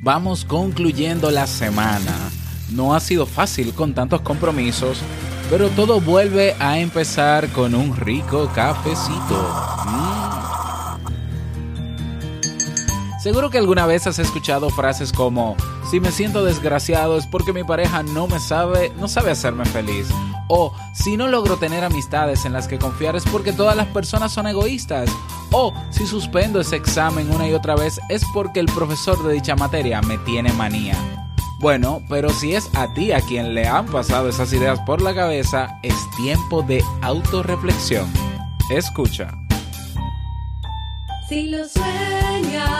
vamos concluyendo la semana. No ha sido fácil con tantos compromisos, pero todo vuelve a empezar con un rico cafecito. Mm. Seguro que alguna vez has escuchado frases como si me siento desgraciado es porque mi pareja no me sabe, no sabe hacerme feliz. O si no logro tener amistades en las que confiar es porque todas las personas son egoístas. O si suspendo ese examen una y otra vez es porque el profesor de dicha materia me tiene manía. Bueno, pero si es a ti a quien le han pasado esas ideas por la cabeza, es tiempo de autorreflexión. Escucha. Si lo sueñas,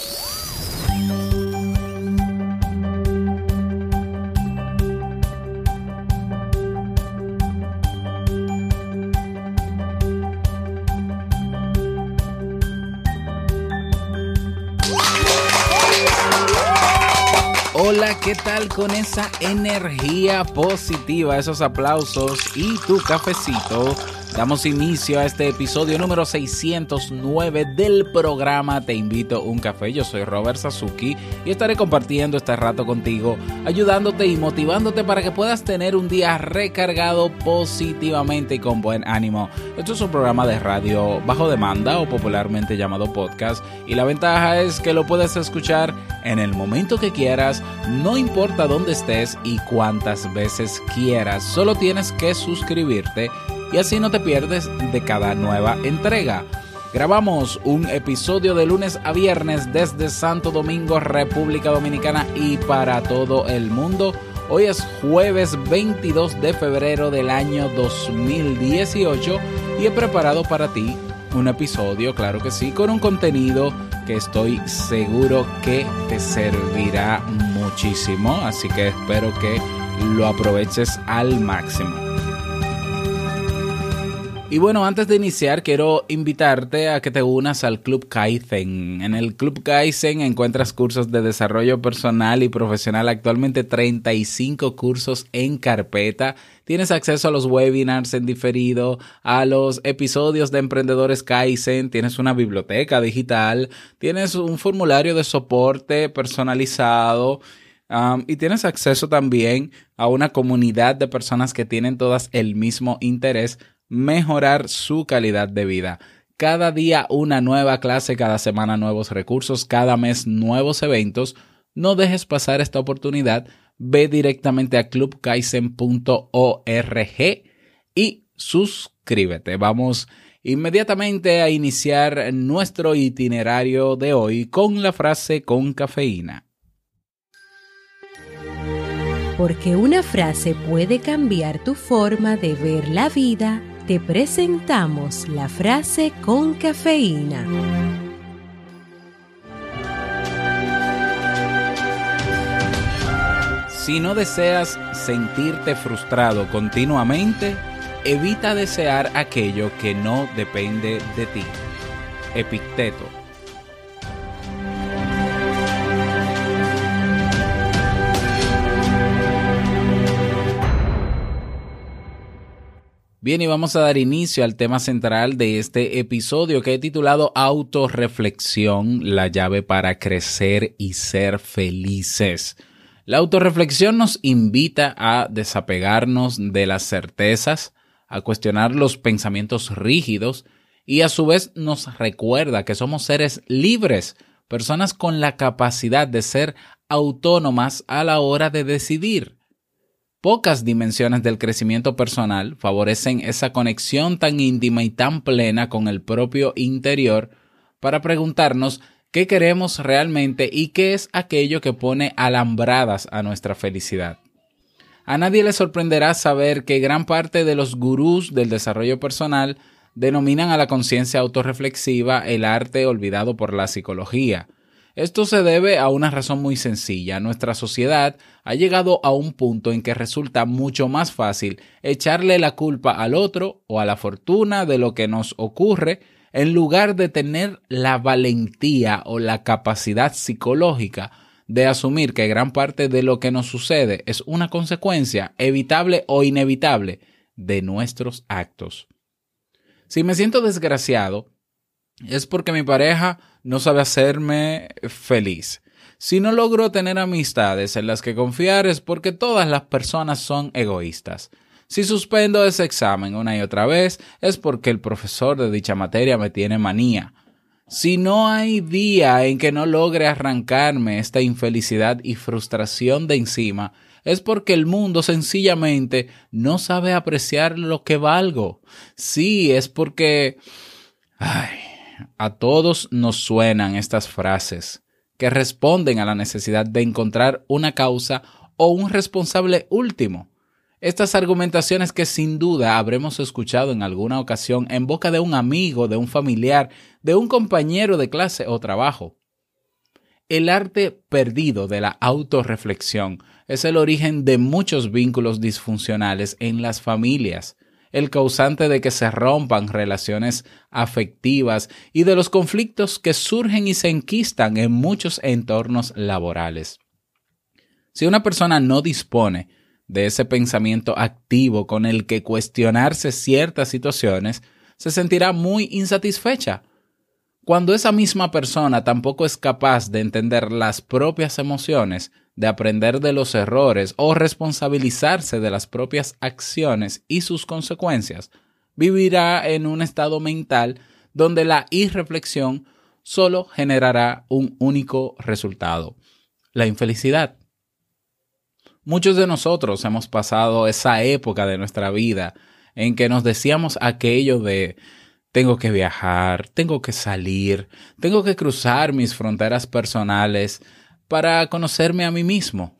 Hola, ¿qué tal con esa energía positiva, esos aplausos y tu cafecito? Damos inicio a este episodio número 609 del programa Te invito a un café. Yo soy Robert Sasuki y estaré compartiendo este rato contigo, ayudándote y motivándote para que puedas tener un día recargado positivamente y con buen ánimo. Esto es un programa de radio bajo demanda o popularmente llamado podcast y la ventaja es que lo puedes escuchar en el momento que quieras, no importa dónde estés y cuántas veces quieras. Solo tienes que suscribirte y así no te pierdes de cada nueva entrega. Grabamos un episodio de lunes a viernes desde Santo Domingo, República Dominicana y para todo el mundo. Hoy es jueves 22 de febrero del año 2018 y he preparado para ti un episodio, claro que sí, con un contenido que estoy seguro que te servirá muchísimo, así que espero que lo aproveches al máximo. Y bueno, antes de iniciar, quiero invitarte a que te unas al Club Kaizen. En el Club Kaizen encuentras cursos de desarrollo personal y profesional, actualmente 35 cursos en carpeta. Tienes acceso a los webinars en diferido, a los episodios de Emprendedores Kaizen, tienes una biblioteca digital, tienes un formulario de soporte personalizado. Um, y tienes acceso también a una comunidad de personas que tienen todas el mismo interés mejorar su calidad de vida. Cada día una nueva clase, cada semana nuevos recursos, cada mes nuevos eventos. No dejes pasar esta oportunidad. Ve directamente a clubkaisen.org y suscríbete. Vamos inmediatamente a iniciar nuestro itinerario de hoy con la frase con cafeína. Porque una frase puede cambiar tu forma de ver la vida, te presentamos la frase con cafeína. Si no deseas sentirte frustrado continuamente, evita desear aquello que no depende de ti. Epicteto. Bien, y vamos a dar inicio al tema central de este episodio que he titulado Autorreflexión, la llave para crecer y ser felices. La autorreflexión nos invita a desapegarnos de las certezas, a cuestionar los pensamientos rígidos y a su vez nos recuerda que somos seres libres, personas con la capacidad de ser autónomas a la hora de decidir. Pocas dimensiones del crecimiento personal favorecen esa conexión tan íntima y tan plena con el propio interior para preguntarnos qué queremos realmente y qué es aquello que pone alambradas a nuestra felicidad. A nadie le sorprenderá saber que gran parte de los gurús del desarrollo personal denominan a la conciencia autorreflexiva el arte olvidado por la psicología. Esto se debe a una razón muy sencilla. Nuestra sociedad ha llegado a un punto en que resulta mucho más fácil echarle la culpa al otro o a la fortuna de lo que nos ocurre en lugar de tener la valentía o la capacidad psicológica de asumir que gran parte de lo que nos sucede es una consecuencia evitable o inevitable de nuestros actos. Si me siento desgraciado, es porque mi pareja no sabe hacerme feliz. Si no logro tener amistades en las que confiar es porque todas las personas son egoístas. Si suspendo ese examen una y otra vez es porque el profesor de dicha materia me tiene manía. Si no hay día en que no logre arrancarme esta infelicidad y frustración de encima, es porque el mundo sencillamente no sabe apreciar lo que valgo. Sí, es porque... Ay, a todos nos suenan estas frases que responden a la necesidad de encontrar una causa o un responsable último. Estas argumentaciones que sin duda habremos escuchado en alguna ocasión en boca de un amigo, de un familiar, de un compañero de clase o trabajo. El arte perdido de la autorreflexión es el origen de muchos vínculos disfuncionales en las familias, el causante de que se rompan relaciones afectivas y de los conflictos que surgen y se enquistan en muchos entornos laborales. Si una persona no dispone de ese pensamiento activo con el que cuestionarse ciertas situaciones, se sentirá muy insatisfecha. Cuando esa misma persona tampoco es capaz de entender las propias emociones, de aprender de los errores o responsabilizarse de las propias acciones y sus consecuencias, vivirá en un estado mental donde la irreflexión solo generará un único resultado, la infelicidad. Muchos de nosotros hemos pasado esa época de nuestra vida en que nos decíamos aquello de tengo que viajar, tengo que salir, tengo que cruzar mis fronteras personales para conocerme a mí mismo.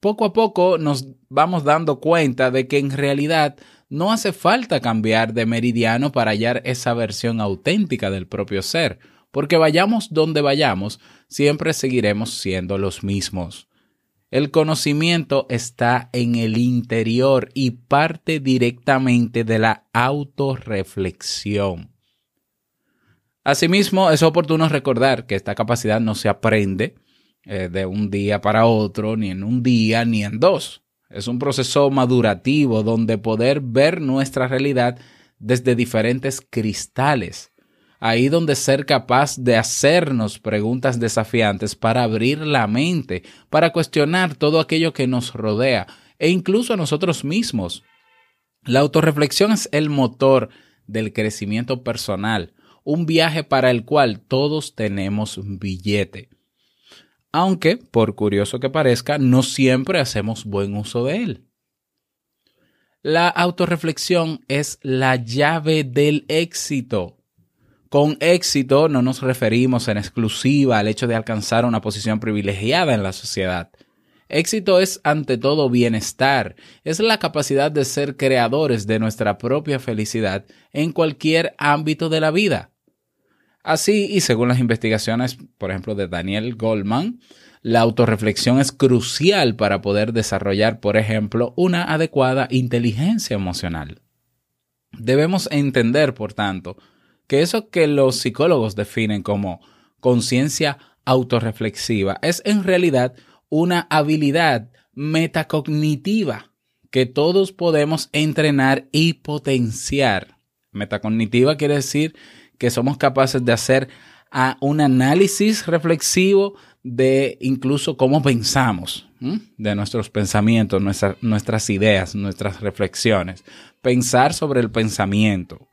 Poco a poco nos vamos dando cuenta de que en realidad no hace falta cambiar de meridiano para hallar esa versión auténtica del propio ser, porque vayamos donde vayamos, siempre seguiremos siendo los mismos. El conocimiento está en el interior y parte directamente de la autorreflexión. Asimismo, es oportuno recordar que esta capacidad no se aprende eh, de un día para otro, ni en un día, ni en dos. Es un proceso madurativo donde poder ver nuestra realidad desde diferentes cristales ahí donde ser capaz de hacernos preguntas desafiantes para abrir la mente, para cuestionar todo aquello que nos rodea e incluso a nosotros mismos. La autorreflexión es el motor del crecimiento personal, un viaje para el cual todos tenemos billete. Aunque, por curioso que parezca, no siempre hacemos buen uso de él. La autorreflexión es la llave del éxito. Con éxito no nos referimos en exclusiva al hecho de alcanzar una posición privilegiada en la sociedad. Éxito es ante todo bienestar, es la capacidad de ser creadores de nuestra propia felicidad en cualquier ámbito de la vida. Así, y según las investigaciones, por ejemplo, de Daniel Goldman, la autorreflexión es crucial para poder desarrollar, por ejemplo, una adecuada inteligencia emocional. Debemos entender, por tanto, que eso que los psicólogos definen como conciencia autorreflexiva es en realidad una habilidad metacognitiva que todos podemos entrenar y potenciar. Metacognitiva quiere decir que somos capaces de hacer un análisis reflexivo de incluso cómo pensamos, de nuestros pensamientos, nuestras ideas, nuestras reflexiones. Pensar sobre el pensamiento.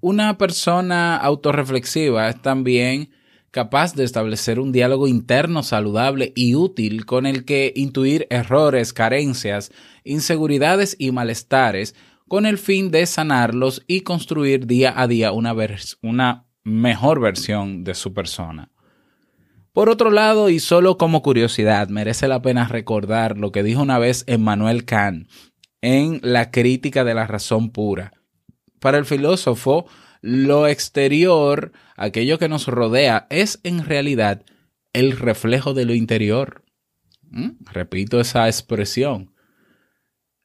Una persona autorreflexiva es también capaz de establecer un diálogo interno saludable y útil con el que intuir errores, carencias, inseguridades y malestares con el fin de sanarlos y construir día a día una, mejor versión de su persona. Por otro lado, y solo como curiosidad, merece la pena recordar lo que dijo una vez Emmanuel Kant en La crítica de la razón pura. Para el filósofo, lo exterior, aquello que nos rodea, es en realidad el reflejo de lo interior. ¿Mm? Repito esa expresión.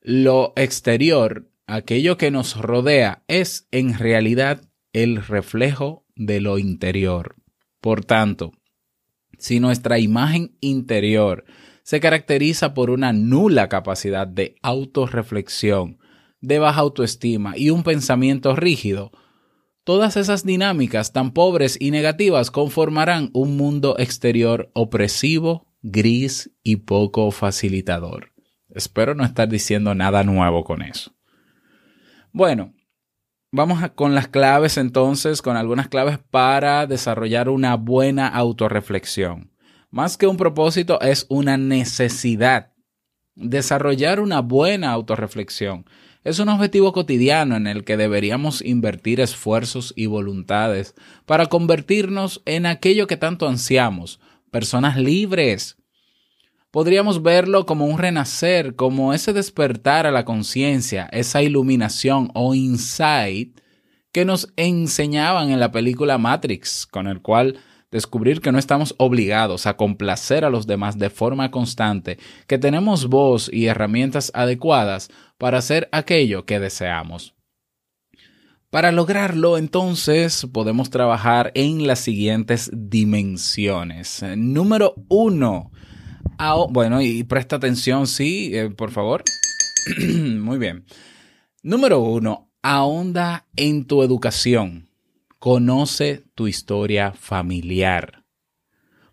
Lo exterior, aquello que nos rodea, es en realidad el reflejo de lo interior. Por tanto, si nuestra imagen interior se caracteriza por una nula capacidad de autorreflexión, de baja autoestima y un pensamiento rígido, todas esas dinámicas tan pobres y negativas conformarán un mundo exterior opresivo, gris y poco facilitador. Espero no estar diciendo nada nuevo con eso. Bueno, vamos con las claves entonces, con algunas claves para desarrollar una buena autorreflexión. Más que un propósito, es una necesidad. Desarrollar una buena autorreflexión es un objetivo cotidiano en el que deberíamos invertir esfuerzos y voluntades para convertirnos en aquello que tanto ansiamos, personas libres. Podríamos verlo como un renacer, como ese despertar a la conciencia, esa iluminación o insight que nos enseñaban en la película Matrix, con el cual descubrir que no estamos obligados a complacer a los demás de forma constante, que tenemos voz y herramientas adecuadas para hacer aquello que deseamos. Para lograrlo, entonces, podemos trabajar en las siguientes dimensiones. Número uno. Bueno, y presta atención, sí, eh, por favor. Muy bien. Número uno, ahonda en tu educación. Conoce tu historia familiar.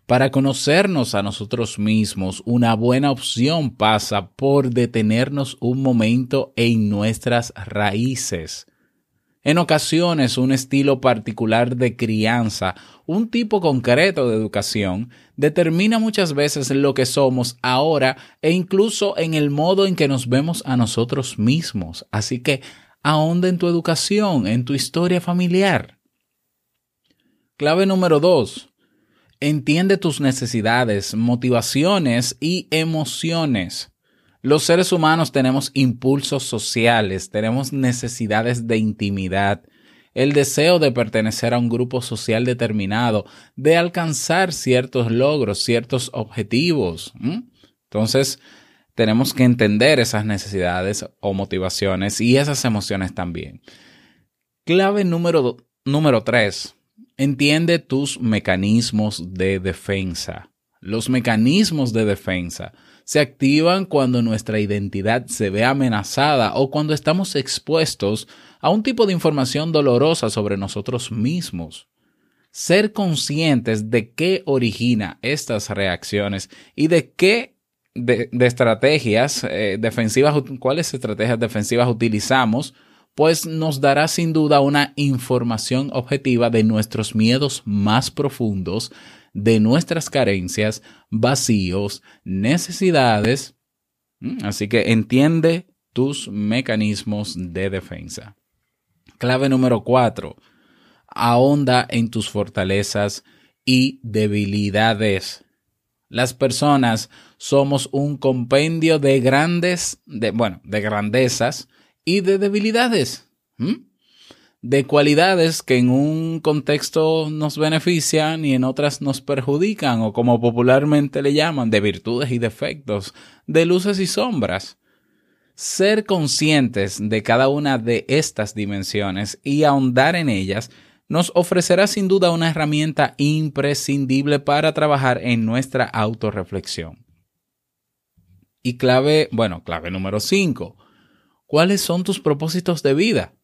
Para conocernos a nosotros mismos, una buena opción pasa por detenernos un momento en nuestras raíces. En ocasiones, un estilo particular de crianza, un tipo concreto de educación, determina muchas veces lo que somos ahora e incluso en el modo en que nos vemos a nosotros mismos. Así que ahonda en tu educación, en tu historia familiar. Clave número dos. Entiende tus necesidades, motivaciones y emociones. Los seres humanos tenemos impulsos sociales, tenemos necesidades de intimidad, el deseo de pertenecer a un grupo social determinado, de alcanzar ciertos logros, ciertos objetivos. Entonces, tenemos que entender esas necesidades o motivaciones y esas emociones también. Clave número, número tres. Entiende tus mecanismos de defensa. Los mecanismos de defensa se activan cuando nuestra identidad se ve amenazada o cuando estamos expuestos a un tipo de información dolorosa sobre nosotros mismos. Ser conscientes de qué origina estas reacciones y de qué de, estrategias eh, defensivas, cuáles estrategias defensivas utilizamos, pues nos dará sin duda una información objetiva de nuestros miedos más profundos, de nuestras carencias, vacíos, necesidades. Así que entiende tus mecanismos de defensa. Clave número cuatro. Ahonda en tus fortalezas y debilidades. Las personas somos un compendio de grandes, de, bueno, de grandezas y de debilidades. De cualidades que en un contexto nos benefician y en otras nos perjudican, o como popularmente le llaman, de virtudes y defectos, de luces y sombras. Ser conscientes de cada una de estas dimensiones y ahondar en ellas nos ofrecerá sin duda una herramienta imprescindible para trabajar en nuestra autorreflexión. Y clave, bueno, clave número 5. ¿Cuáles son tus propósitos de vida?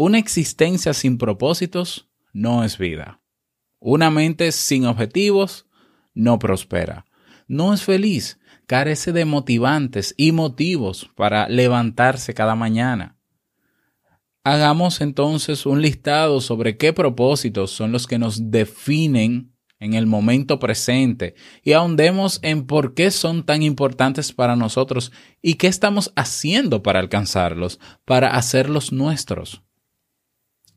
Una existencia sin propósitos no es vida. Una mente sin objetivos no prospera. No es feliz, carece de motivantes y motivos para levantarse cada mañana. Hagamos entonces un listado sobre qué propósitos son los que nos definen en el momento presente y ahondemos en por qué son tan importantes para nosotros y qué estamos haciendo para alcanzarlos, para hacerlos nuestros.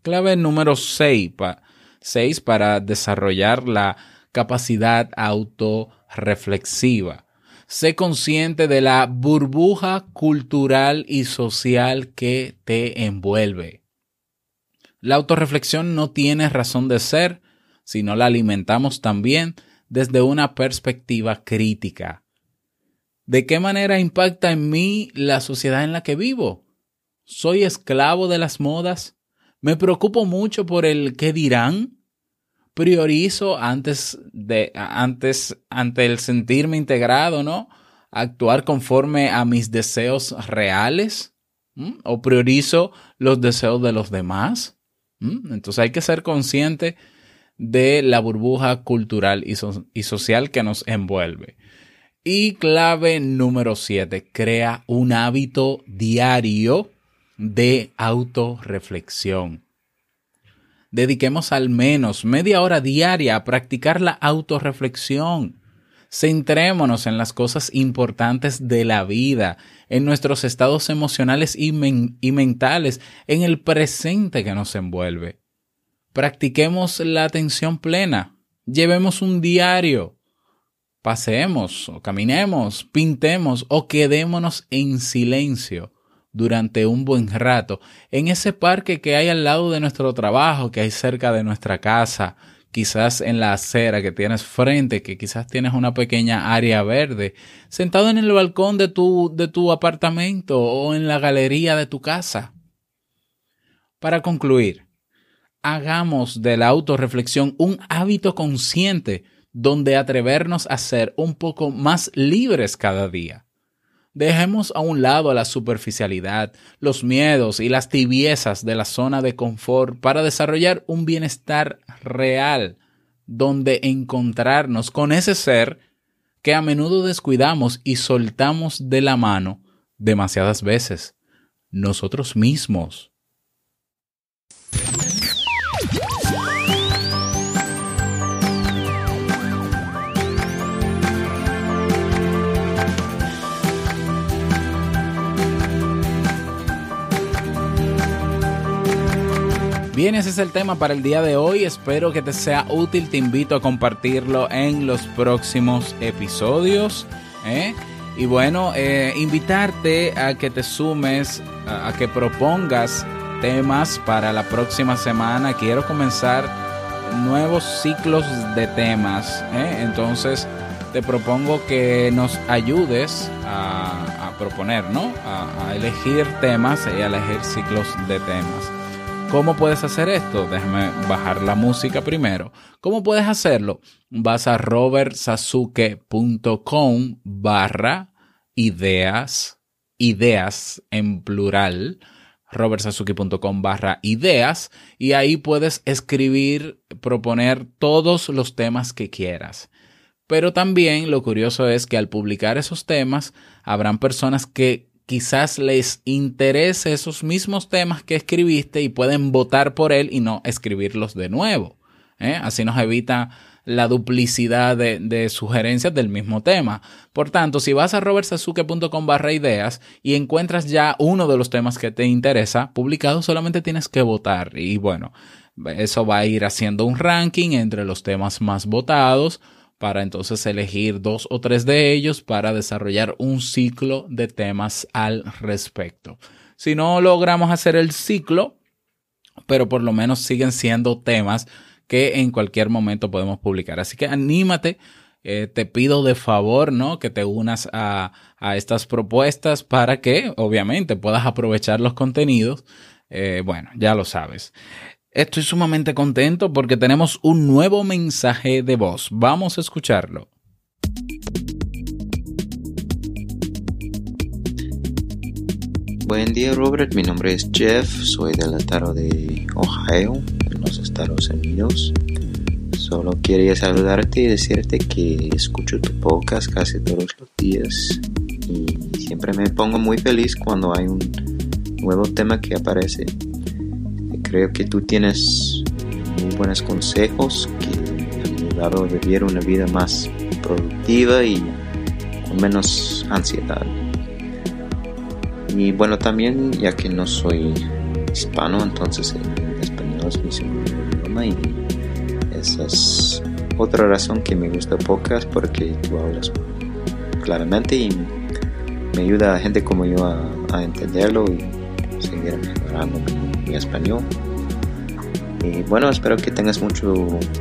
Clave número 6 para desarrollar la capacidad autorreflexiva. Sé consciente de la burbuja cultural y social que te envuelve. La autorreflexión no tiene razón de ser si no la alimentamos también desde una perspectiva crítica. ¿De qué manera impacta en mí la sociedad en la que vivo? ¿Soy esclavo de las modas? ¿Me preocupo mucho por el qué dirán? ¿Priorizo antes de antes ante el sentirme integrado, ¿no? Actuar conforme a mis deseos reales? ¿O priorizo los deseos de los demás? Entonces hay que ser consciente de la burbuja cultural y social que nos envuelve. Y clave número 7, crea un hábito diario de autorreflexión. Dediquemos al menos media hora diaria a practicar la autorreflexión. Centrémonos en las cosas importantes de la vida, en nuestros estados emocionales y, y mentales, en el presente que nos envuelve. Practiquemos la atención plena. Llevemos un diario. Paseemos o caminemos, pintemos o quedémonos en silencio durante un buen rato en ese parque que hay al lado de nuestro trabajo, que hay cerca de nuestra casa, quizás en la acera que tienes frente, que quizás tienes una pequeña área verde, sentado en el balcón de tu, de tu apartamento o en la galería de tu casa. Para concluir, hagamos de la autorreflexión un hábito consciente donde atrevernos a ser un poco más libres cada día. Dejemos a un lado la superficialidad, los miedos y las tibiezas de la zona de confort para desarrollar un bienestar real, donde encontrarnos con ese ser que a menudo descuidamos y soltamos de la mano demasiadas veces, nosotros mismos. Bien, ese es el tema para el día de hoy. Espero que te sea útil. Te invito a compartirlo en los próximos episodios. ¿eh? Y bueno, eh, invitarte a que te sumes, a, que propongas temas para la próxima semana. Quiero comenzar nuevos ciclos de temas. ¿eh? Entonces, te propongo que nos ayudes a, a proponer, ¿no? A, a elegir temas y a elegir ciclos de temas. ¿Cómo puedes hacer esto? Déjame bajar la música primero. ¿Cómo puedes hacerlo? Vas a robertsasuke.com barra ideas, ideas en plural, robertsasuke.com barra ideas y ahí puedes escribir, proponer todos los temas que quieras. Pero también lo curioso es que al publicar esos temas, habrán personas que quizás les interese esos mismos temas que escribiste y pueden votar por él y no escribirlos de nuevo. ¿eh? Así nos evita la duplicidad de, sugerencias del mismo tema. Por tanto, si vas a robertsasuke.com barra ideas y encuentras ya uno de los temas que te interesa publicado, solamente tienes que votar. Y bueno, eso va a ir haciendo un ranking entre los temas más votados para entonces elegir dos o tres de ellos para desarrollar un ciclo de temas al respecto. Si no logramos hacer el ciclo, pero por lo menos siguen siendo temas que en cualquier momento podemos publicar. Así que anímate, eh, te pido de favor, ¿no? Que te unas a, a, estas propuestas para que, obviamente, puedas aprovechar los contenidos. Eh, bueno, ya lo sabes. Estoy sumamente contento porque tenemos un nuevo mensaje de voz. Vamos a escucharlo. Buen día Robert, mi nombre es Jeff, soy del estado de Ohio, en los Estados Unidos. Solo quería saludarte y decirte que escucho tu podcast casi todos los días y siempre me pongo muy feliz cuando hay un nuevo tema que aparece. Creo que tú tienes muy buenos consejos que han ayudado a vivir una vida más productiva y con menos ansiedad. Y bueno, también ya que no soy hispano, entonces el español es mi segundo idioma y esas otra razón que me gusta podcast porque tú hablas claramente y me ayuda a gente como yo a entenderlo y seguir mejorando español. Y bueno, espero que tengas mucho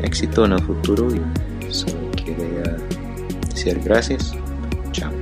éxito en el futuro y solo quería decir gracias. Chao.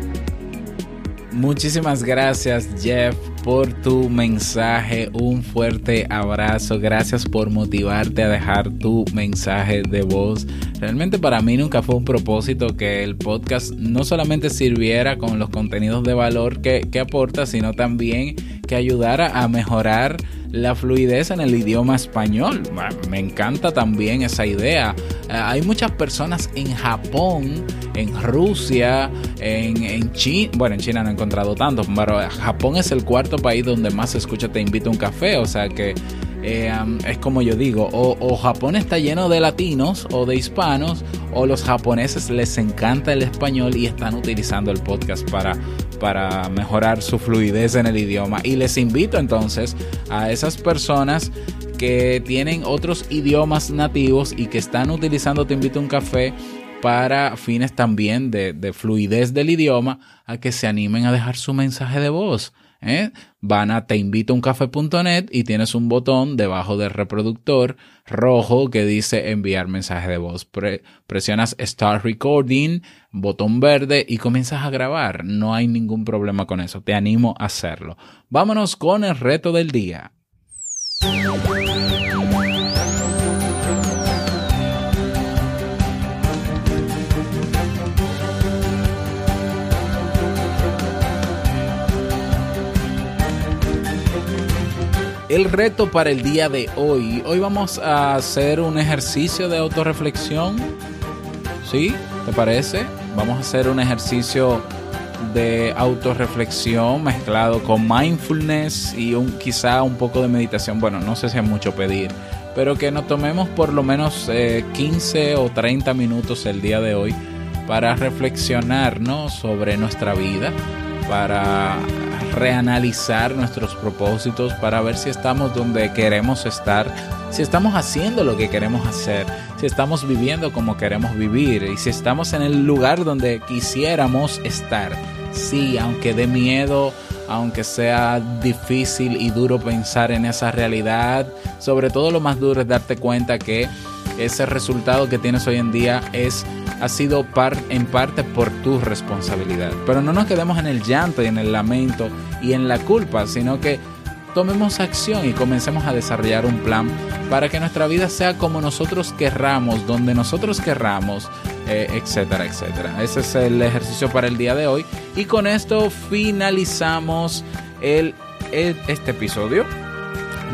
Muchísimas gracias Jeff por tu mensaje, un fuerte abrazo, gracias por motivarte a dejar tu mensaje de voz. Realmente para mí nunca fue un propósito que el podcast no solamente sirviera con los contenidos de valor que aporta, sino también que ayudara a mejorar la fluidez en el idioma español. Me encanta también esa idea. Eh, hay muchas personas en Japón, en Rusia, en, en China. Bueno, en China no he encontrado tantos, pero Japón es el cuarto país donde más se escucha Te invito a un café. O sea que eh, es como yo digo, o, o, Japón está lleno de latinos o de hispanos, o los japoneses les encanta el español y están utilizando el podcast para, para mejorar su fluidez en el idioma. Y les invito entonces a esas personas que tienen otros idiomas nativos y que están utilizando Te invito a un café para fines también de, de fluidez del idioma, a que se animen a dejar su mensaje de voz. ¿Eh? Van a teinvitouncafe.net y tienes un botón debajo del reproductor rojo que dice enviar mensaje de voz. Pre presionas Start Recording, botón verde y comienzas a grabar. No hay ningún problema con eso. Te animo a hacerlo. Vámonos con el reto del día. El reto para el día de hoy. Hoy vamos a hacer un ejercicio de autorreflexión. ¿Sí? ¿Te parece? Vamos a hacer un ejercicio de autorreflexión mezclado con mindfulness y un, quizá un poco de meditación. Bueno, no sé si es mucho pedir, pero que nos tomemos por lo menos eh, 15 o 30 minutos el día de hoy para reflexionar ¿no? sobre nuestra vida, para reanalizar nuestros propósitos para ver si estamos donde queremos estar, si estamos haciendo lo que queremos hacer, si estamos viviendo como queremos vivir y si estamos en el lugar donde quisiéramos estar. Sí, aunque de miedo, aunque sea difícil y duro pensar en esa realidad, sobre todo lo más duro es darte cuenta que ese resultado que tienes hoy en día es ha sido par, en parte por tu responsabilidad. Pero no nos quedemos en el llanto y en el lamento y en la culpa, sino que tomemos acción y comencemos a desarrollar un plan para que nuestra vida sea como nosotros querramos, donde nosotros querramos, eh, etcétera, etcétera. Ese es el ejercicio para el día de hoy. Y con esto finalizamos el, este episodio.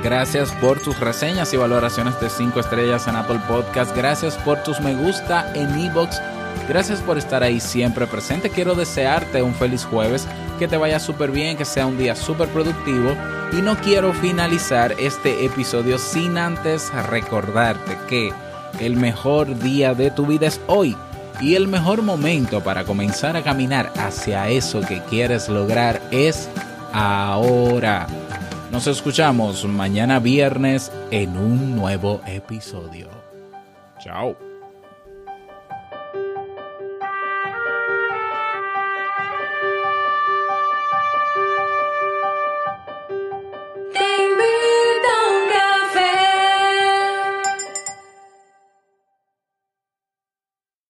Gracias por tus reseñas y valoraciones de 5 estrellas en Apple Podcast. Gracias por tus me gusta en Evox. Gracias por estar ahí siempre presente. Quiero desearte un feliz jueves, que te vaya súper bien, que sea un día súper productivo. Y no quiero finalizar este episodio sin antes recordarte que el mejor día de tu vida es hoy. Y el mejor momento para comenzar a caminar hacia eso que quieres lograr es ahora. Nos escuchamos mañana viernes en un nuevo episodio. Chao.